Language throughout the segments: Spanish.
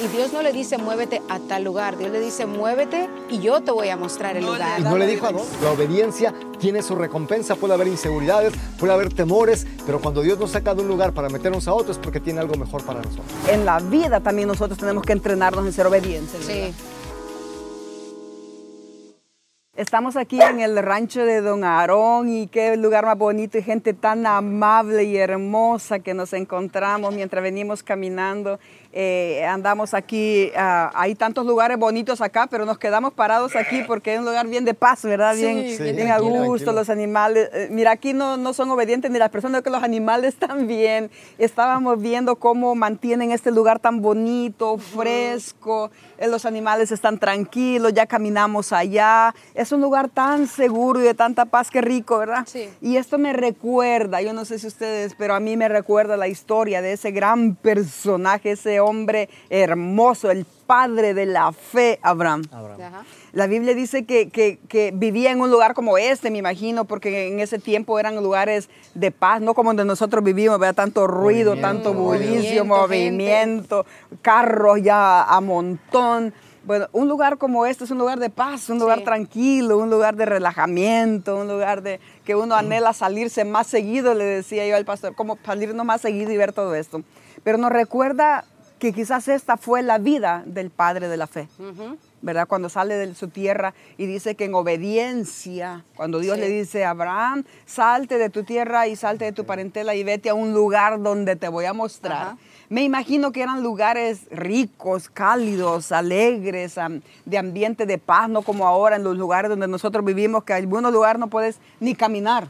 Y Dios no le dice muévete a tal lugar, Dios le dice muévete y yo te voy a mostrar el lugar. Y no le dijo a dónde. La obediencia tiene su recompensa, puede haber inseguridades, puede haber temores, pero cuando Dios nos saca de un lugar para meternos a otro es porque tiene algo mejor para nosotros. En la vida también nosotros tenemos que entrenarnos en ser obedientes. Sí. Estamos aquí en el rancho de Don Aarón y qué lugar más bonito y gente tan amable y hermosa que nos encontramos mientras venimos caminando. Eh, andamos aquí, ah, hay tantos lugares bonitos acá, pero nos quedamos parados aquí porque es un lugar bien de paz, ¿verdad? Bien, Sí, bien, bien a gusto, los animales. eh, mira, aquí no, no son obedientes ni las personas, que los animales también. Estábamos viendo cómo mantienen este lugar tan bonito, fresco. eh, Los animales están tranquilos, ya caminamos allá. Es un lugar tan seguro y de tanta paz, qué rico, ¿verdad? Sí. Y esto me recuerda, yo no sé si ustedes, pero a mí me recuerda la historia de ese gran personaje, ese hombre hermoso, el padre de la fe, Abraham. Abraham. Ajá. La Biblia dice que, que- que vivía en un lugar como este, me imagino, porque en ese tiempo eran lugares de paz, no como donde nosotros vivimos, ¿verdad? Tanto ruido, Movimiento, tanto bullicio, movimiento, movimiento, carros ya a montón. Bueno, un lugar como este es un lugar de paz, un lugar Sí. tranquilo, un lugar de relajamiento, un lugar de que uno anhela salirse más seguido, le decía yo al pastor, como salirnos más seguido y ver todo esto. Pero nos recuerda que quizás esta fue la vida del padre de la fe. ¿verdad? Cuando sale de su tierra y dice que en obediencia, cuando Dios Sí. le dice a Abraham, salte de tu tierra y salte de tu parentela y vete a un lugar donde te voy a mostrar. Me imagino que eran lugares ricos, cálidos, alegres, de ambiente de paz, no como ahora en los lugares donde nosotros vivimos, que en algunos lugares no puedes ni caminar.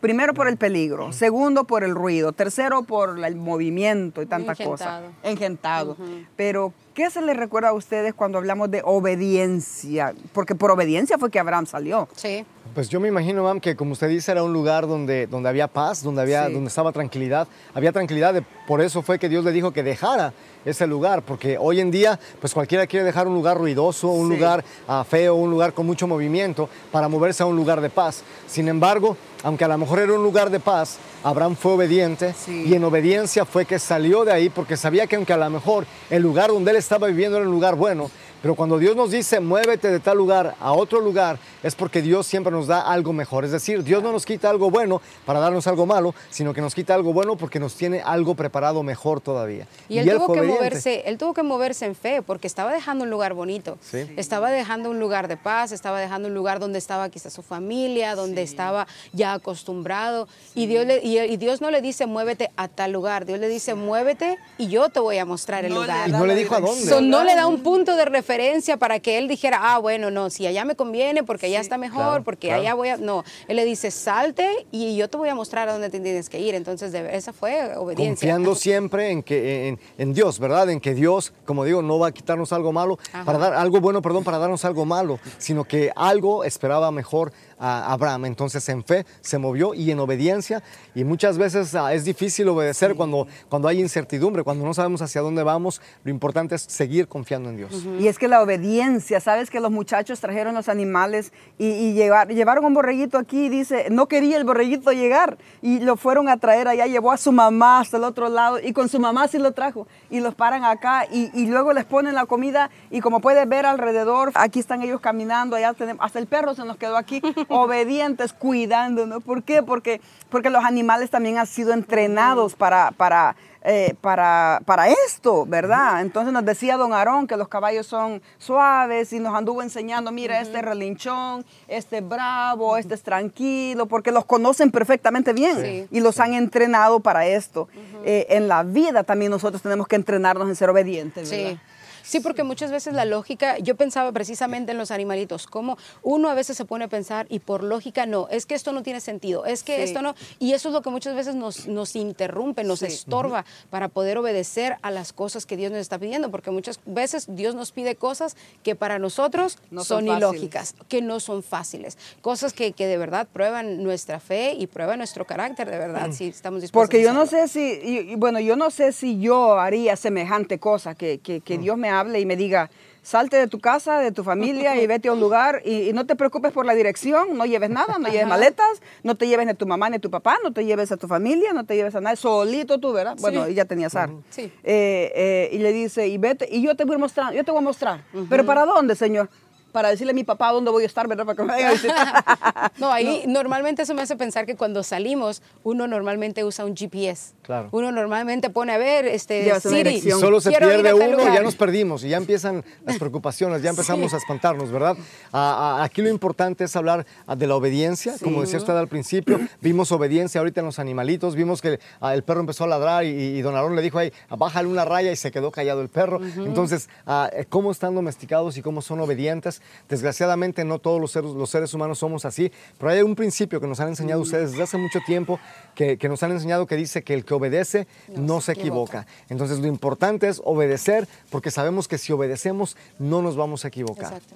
Primero por el peligro, segundo por el ruido, tercero por el movimiento y tantas cosas. Engentado. Engentado. Pero, ¿qué se les recuerda a ustedes cuando hablamos de obediencia? Porque por obediencia fue que Abraham salió. Sí. Pues yo me imagino, mam, que como usted dice, era un lugar donde, donde había paz, donde, había, Sí. donde estaba tranquilidad. Había tranquilidad, de- por eso fue que Dios le dijo que dejara ese lugar, porque hoy en día, pues cualquiera quiere dejar un lugar ruidoso, un Sí. lugar ah, feo, un lugar con mucho movimiento, para moverse a un lugar de paz. Sin embargo, aunque a lo mejor era un lugar de paz, Abraham fue obediente Sí. y en obediencia fue que salió de ahí, porque sabía que aunque a lo mejor el lugar donde él estaba viviendo era un lugar bueno, pero cuando Dios nos dice muévete de tal lugar a otro lugar, es porque Dios siempre nos da algo mejor. Es decir, Dios no nos quita algo bueno para darnos algo malo, sino que nos quita algo bueno porque nos tiene algo preparado mejor todavía. Y él, tuvo que moverse, él tuvo que moverse en fe, porque estaba dejando un lugar bonito. Sí. Estaba dejando un lugar de paz, estaba dejando un lugar donde estaba quizás su familia, donde estaba ya acostumbrado. Y, Dios le- y, y Dios no le dice muévete a tal lugar, Dios le dice muévete y yo te voy a mostrar el No le lugar. Y no le dijo a dónde. So, no le da un punto de referencia para que él dijera, ah, bueno, no, si allá me conviene, porque allá está mejor, Claro, porque claro. allá voy a. No, él le dice, salte y yo te voy a mostrar a dónde te tienes que ir. Entonces, de- esa fue obediencia. Confiando siempre en, que, en, en Dios, ¿verdad? En que Dios, como digo, no va a quitarnos algo malo, Ajá. para dar algo bueno, perdón, para darnos algo malo, sino que algo esperaba mejor a Abraham. Entonces en fe se movió y en obediencia. Y muchas veces ah, es difícil obedecer cuando, cuando hay incertidumbre, cuando no sabemos hacia dónde vamos. Lo importante es seguir confiando en Dios. Y es que la obediencia, sabes que los muchachos trajeron los animales y, y llevar- llevaron un borreguito aquí y dice, no quería el borreguito llegar y lo fueron a traer allá, llevó a su mamá hasta el otro lado y con su mamá sí lo trajo y los paran acá y, y luego les ponen la comida y como puedes ver alrededor, aquí están ellos caminando, allá tenemos, hasta el perro se nos quedó aquí, obedientes, cuidándonos. ¿Por qué? Porque, porque los animales también han sido entrenados para... para eh, para, para esto, ¿verdad? Entonces nos decía don Aarón que los caballos son suaves y nos anduvo enseñando, mira, este es relinchón, este es bravo, este es tranquilo, porque los conocen perfectamente bien Sí. y los han entrenado para esto. Eh, en la vida también nosotros tenemos que entrenarnos en ser obedientes, ¿verdad? Sí. Sí, porque muchas veces la lógica, yo pensaba precisamente en los animalitos, como uno a veces se pone a pensar y por lógica no, es que esto no tiene sentido, es que Sí. esto no, y eso es lo que muchas veces nos, nos interrumpe, nos Sí. estorba para poder obedecer a las cosas que Dios nos está pidiendo, porque muchas veces Dios nos pide cosas que para nosotros No son son, ilógicas, que no son fáciles, cosas que, que de verdad prueban nuestra fe y prueban nuestro carácter, de verdad, si estamos dispuestos Porque yo no sé si, y- y bueno, yo no sé si yo haría semejante cosa que, que- que Dios me hable y me diga, salte de tu casa, de tu familia y vete a un lugar y, y no te preocupes por la dirección, no lleves nada, no lleves maletas, no te lleves ni a tu mamá ni a tu papá, no te lleves a tu familia, no te lleves a nadie, solito tú, ¿verdad? Bueno, Sí. ella tenía SAR. Sí. Eh, eh, y le dice, y vete, y yo te voy a mostrar, yo te voy a mostrar. ¿Pero para dónde, señor? Para decirle a mi papá dónde voy a estar, ¿verdad? Para que me vaya a visitar. No, ahí normalmente eso me hace pensar que cuando salimos, uno normalmente usa un GPS. Claro. Uno normalmente pone a ver, este, Siri. Y dirección. solo se quiero ir a pierde uno, lugar. ya nos perdimos y ya empiezan las preocupaciones, ya empezamos a espantarnos, ¿verdad? Aquí lo importante es hablar de la obediencia, como decía usted al principio, vimos obediencia ahorita en los animalitos, vimos que ah, el perro empezó a ladrar y, y don Aarón le dijo, ahí, bájale una raya y se quedó callado el perro. Entonces, ah, eh, ¿cómo están domesticados y cómo son obedientes? Desgraciadamente no todos los seres, los seres humanos somos así, pero hay un principio que nos han enseñado ustedes desde hace mucho tiempo, que, que nos han enseñado que dice que el que obedece no, se equivoca. Entonces lo importante es obedecer porque sabemos que si obedecemos no nos vamos a equivocar. Exacto.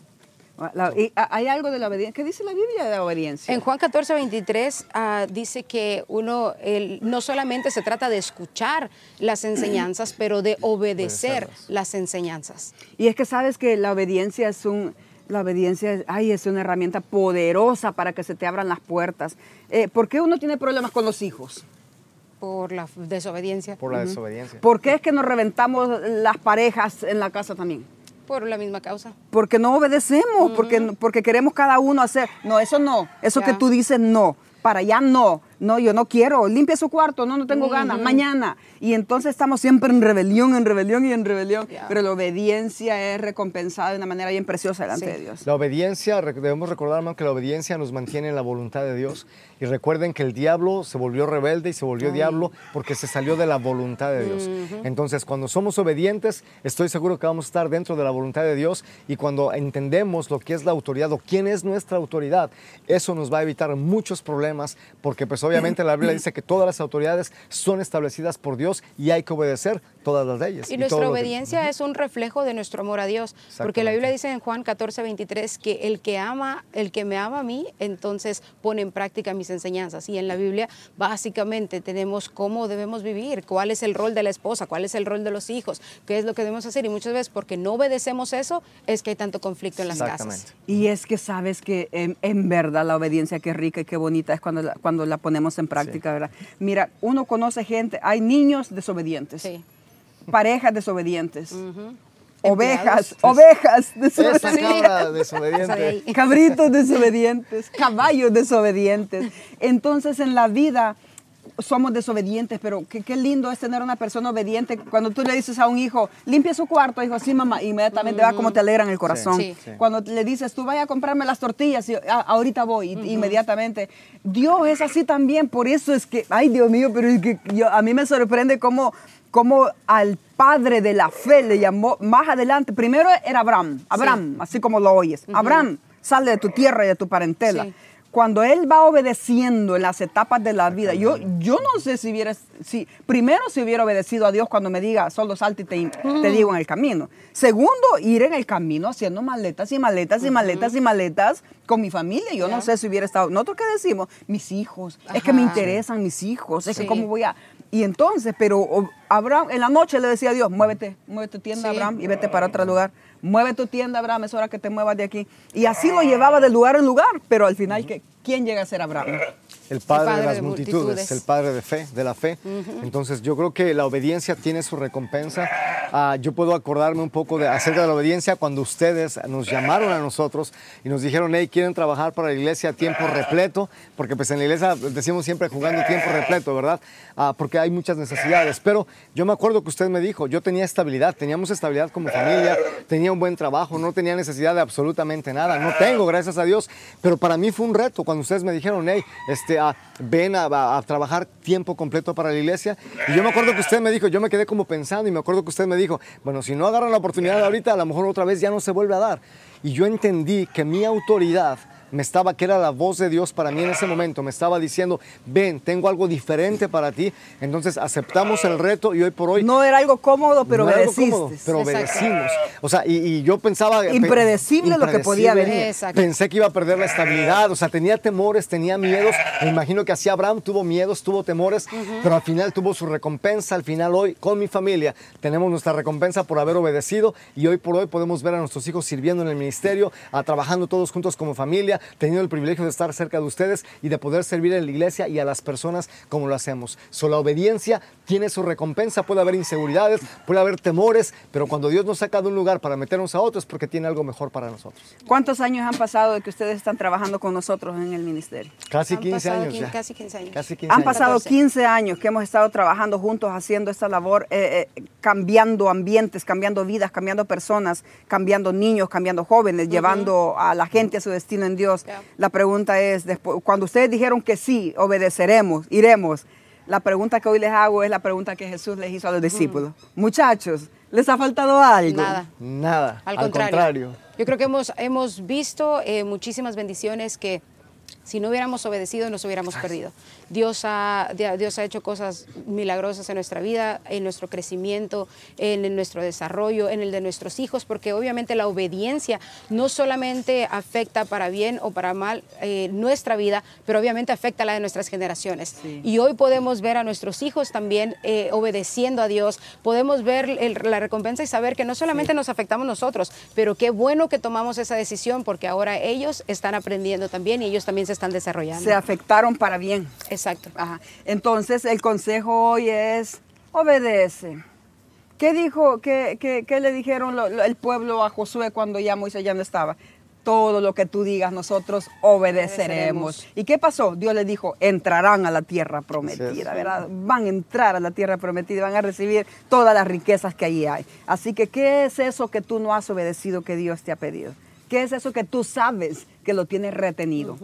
La- y, ah, hay algo de la obediencia. ¿Qué dice la Biblia de la obediencia? En Juan 14, 23 ah, dice que uno el- no solamente se trata de escuchar las enseñanzas, pero de obedecer las enseñanzas. Y es que sabes que la obediencia es un, la obediencia es, ay, es una herramienta poderosa para que se te abran las puertas. Eh, ¿Por qué uno tiene problemas con los hijos? Por la desobediencia. Por la desobediencia. ¿Por qué es que nos reventamos las parejas en la casa también? Por la misma causa. Porque no obedecemos, porque, porque queremos cada uno hacer. No, eso no. Eso Ya. que tú dices no. Para allá no. No, yo no quiero. Limpia su cuarto. No, no tengo ganas. Mañana. Y entonces estamos siempre en rebelión, en rebelión y en rebelión. Ya. Pero la obediencia es recompensada de una manera bien preciosa delante Sí. de Dios. La obediencia, debemos recordar, hermano, que la obediencia nos mantiene en la voluntad de Dios. Y recuerden que el diablo se volvió rebelde y se volvió diablo porque se salió de la voluntad de Dios. Entonces, cuando somos obedientes, estoy seguro que vamos a estar dentro de la voluntad de Dios. Y cuando entendemos lo que es la autoridad o quién es nuestra autoridad, eso nos va a evitar muchos problemas porque pues obviamente la Biblia dice que todas las autoridades son establecidas por Dios y hay que obedecer todas las leyes. Y todo nuestra que- obediencia es un reflejo de nuestro amor a Dios, porque la. Biblia dice en Juan 14, 23 que el que ama, el que me ama a mí, entonces pone en práctica mis enseñanzas. Y en la Biblia básicamente tenemos cómo debemos vivir, cuál es el rol de la esposa, cuál es el rol de los hijos, qué es lo que debemos hacer. Y muchas veces porque no obedecemos eso es que hay tanto conflicto en las Exactamente. casas. Y es que sabes que en, en verdad la obediencia qué rica y qué bonita es cuando la, cuando la ponemos en práctica, ¿verdad? Mira, uno conoce gente, hay niños desobedientes, Sí. parejas desobedientes, ovejas, ovejas desobedientes. desobediente. cabritos desobedientes, caballos desobedientes. Entonces en la vida somos desobedientes, pero qué, qué lindo es tener una persona obediente. Cuando tú le dices a un hijo, limpia su cuarto, hijo, sí, mamá, inmediatamente va como te alegran el corazón. Sí. Sí. Cuando le dices, tú vaya a comprarme las tortillas, y, "Ah, ahorita voy, inmediatamente. Dios es así también, por eso es que, ay Dios mío, pero es que yo- a mí me sorprende cómo, cómo al padre de la fe le llamó más adelante. Primero era Abraham, Abraham, así como lo oyes. Abraham, sale de tu tierra y de tu parentela. Cuando él va obedeciendo en las etapas de la vida, yo, yo no sé si hubiera, si, primero si hubiera obedecido a Dios cuando me diga, solo salte y te, te digo en el camino. Segundo, ir en el camino haciendo maletas y maletas y maletas y maletas con mi familia. Yo no sé si hubiera estado, nosotros qué decimos, mis hijos, es que me interesan mis hijos, es que cómo voy a... Y entonces, pero Abraham, en la noche le decía a Dios, muévete, mueve tu tienda, Sí. Abraham, y vete para otro lugar. Mueve tu tienda, Abraham, es hora que te muevas de aquí. Y así lo llevaba de lugar en lugar, pero al final, ¿qué- ¿quién llega a ser Abraham? El padre, padre de las de multitudes, multitudes. el padre de fe, de la fe. Entonces yo creo que la obediencia tiene su recompensa. Ah, yo puedo acordarme un poco de, acerca de la obediencia cuando ustedes nos llamaron a nosotros y nos dijeron, hey, quieren trabajar para la iglesia a tiempo repleto, porque pues en la iglesia decimos siempre jugando tiempo repleto, ¿verdad? Ah, porque hay muchas necesidades. Pero yo me acuerdo que usted me dijo, yo tenía estabilidad, teníamos estabilidad como familia, tenía un buen trabajo, no tenía necesidad de absolutamente nada, no tengo, gracias a Dios, pero para mí fue un reto cuando ustedes me dijeron, hey, este, ven a, a- a trabajar tiempo completo para la iglesia. Y yo me acuerdo que usted me dijo, yo me quedé como pensando y me acuerdo que usted me dijo, bueno, si no agarran la oportunidad ahorita, a lo mejor otra vez ya no se vuelve a dar. Y yo entendí que mi autoridad me estaba, que era la voz de Dios para mí en ese momento, me estaba diciendo, ven, tengo algo diferente para ti. Entonces aceptamos el reto y hoy por hoy... No era algo cómodo, pero no obedeciste. cómodo, pero obedecimos. O sea, y, y yo pensaba... pe- Impredecible lo que podía venir. Pensé que iba a perder la estabilidad, o sea, tenía temores, tenía miedos. Me imagino que así Abraham tuvo miedos, tuvo temores, pero al final tuvo su recompensa. Al final hoy, con mi familia, tenemos nuestra recompensa por haber obedecido y hoy por hoy podemos ver a nuestros hijos sirviendo en el ministerio, a, trabajando todos juntos como familia, teniendo el privilegio de estar cerca de ustedes y de poder servir en la iglesia y a las personas como lo hacemos. So, la obediencia tiene su recompensa, puede haber inseguridades, puede haber temores, pero cuando Dios nos saca de un lugar para meternos a otro es porque tiene algo mejor para nosotros. ¿Cuántos años han pasado de que ustedes están trabajando con nosotros en el ministerio? Casi Han 15 pasado años ya. casi 15 años. Casi 15 Han años. pasado 14. 15 años que hemos estado trabajando juntos haciendo esta labor, eh, eh, cambiando ambientes, cambiando vidas, cambiando personas, cambiando niños, cambiando jóvenes, llevando a la gente a su destino en Dios. La pregunta es, después, cuando ustedes dijeron que sí, obedeceremos, iremos, la pregunta que hoy les hago es la pregunta que Jesús les hizo a los discípulos. Muchachos, ¿les ha faltado algo? Nada. Nada. Al contrario. Yo creo que hemos, hemos visto eh, muchísimas bendiciones que si no hubiéramos obedecido nos hubiéramos perdido. Dios ha, Dios ha hecho cosas milagrosas en nuestra vida, en nuestro crecimiento, en, en nuestro desarrollo, en el de nuestros hijos, porque obviamente la obediencia no solamente afecta para bien o para mal eh, nuestra vida, pero obviamente afecta la de nuestras generaciones. Sí. Y hoy podemos ver a nuestros hijos también eh, obedeciendo a Dios, podemos ver el- la recompensa y saber que no solamente nos afectamos nosotros, pero qué bueno que tomamos esa decisión porque ahora ellos están aprendiendo también y ellos también se están desarrollando. Se afectaron para bien. Exacto. Ajá. Entonces, el consejo hoy es, obedece. ¿Qué dijo, qué, qué- qué le dijeron lo- lo- el pueblo a Josué cuando ya Moisés ya no estaba? Todo lo que tú digas, nosotros obedeceremos. Obedeceremos. ¿Y qué pasó? Dios les dijo, entrarán a la tierra prometida. ¿verdad? Van a entrar a la tierra prometida, van a recibir todas las riquezas que allí hay. Así que, ¿qué es eso que tú no has obedecido que Dios te ha pedido? ¿Qué es eso que tú sabes que lo tienes retenido?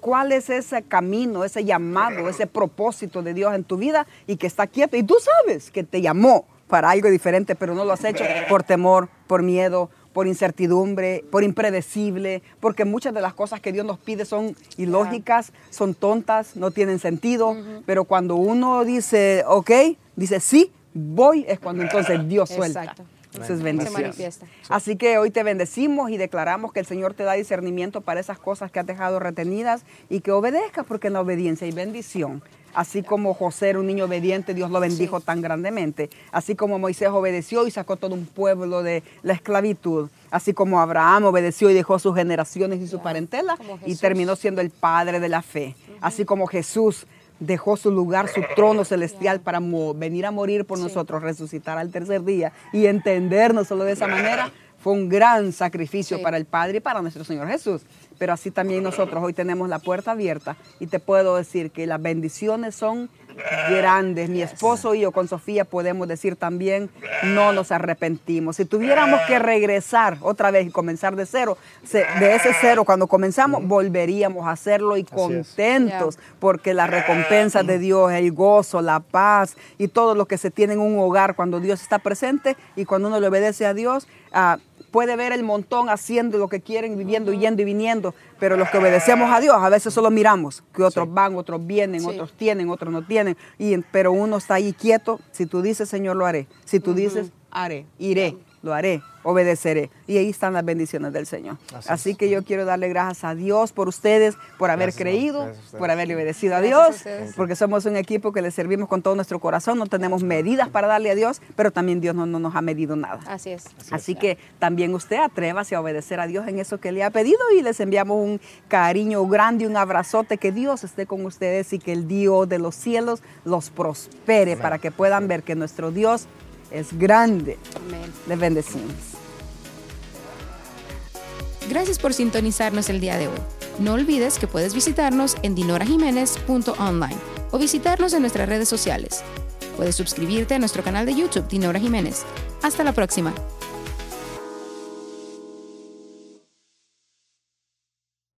¿Cuál es ese camino, ese llamado, ese propósito de Dios en tu vida y que está quieto? Y tú sabes que te llamó para algo diferente, pero no lo has hecho por temor, por miedo, por incertidumbre, por impredecible, porque muchas de las cosas que Dios nos pide son ilógicas, son tontas, no tienen sentido, pero cuando uno dice, ok, dice sí, voy, es cuando entonces Dios suelta. Exacto. Entonces Se bendición. manifiesta. Así que hoy te bendecimos y declaramos que el Señor te da discernimiento para esas cosas que has dejado retenidas y que obedezcas porque en la obediencia hay bendición. Así como José era un niño obediente, Dios lo bendijo tan grandemente. Así como Moisés obedeció y sacó todo un pueblo de la esclavitud. Así como Abraham obedeció y dejó sus generaciones y su parentela y terminó siendo el padre de la fe. Así como Jesús dejó su lugar, su trono celestial para venir a morir por Sí. nosotros, resucitar al tercer día y entendernos solo de esa manera, fue un gran sacrificio Sí. para el Padre y para nuestro Señor Jesús. Pero así también nosotros hoy tenemos la puerta abierta y te puedo decir que las bendiciones son grandes. Mi esposo y yo con Sofía podemos decir también, no nos arrepentimos. Si tuviéramos que regresar otra vez y comenzar de cero, de ese cero cuando comenzamos, volveríamos a hacerlo y contentos porque la recompensa de Dios, el gozo, la paz y todo lo que se tiene en un hogar cuando Dios está presente y cuando uno le obedece a Dios, ah, puede ver el montón haciendo lo que quieren, viviendo, yendo y viniendo, pero los que obedecemos a Dios a veces solo miramos que otros van, otros vienen, Sí. otros tienen, otros no tienen, y, pero uno está ahí quieto, si tú dices Señor lo haré, si tú dices haré, iré, lo haré, obedeceré. Y ahí están las bendiciones del Señor. Así Así, es. que yo quiero darle gracias a Dios por ustedes, por haber Gracias, creído, gracias a ustedes. por haberle obedecido a Dios, porque somos un equipo que le servimos con todo nuestro corazón, no tenemos medidas para darle a Dios, pero también Dios no, no nos ha medido nada. Así es. Así que también usted atrévase a obedecer a Dios en eso que le ha pedido y les enviamos un cariño grande, un abrazote, que Dios esté con ustedes y que el Dios de los cielos los prospere para que puedan ver que nuestro Dios es grande. Amén. Les bendecimos. Gracias por sintonizarnos el día de hoy. No olvides que puedes visitarnos en dinorajiménez.online o visitarnos en nuestras redes sociales. Puedes suscribirte a nuestro canal de YouTube Dinora Jiménez. Hasta la próxima.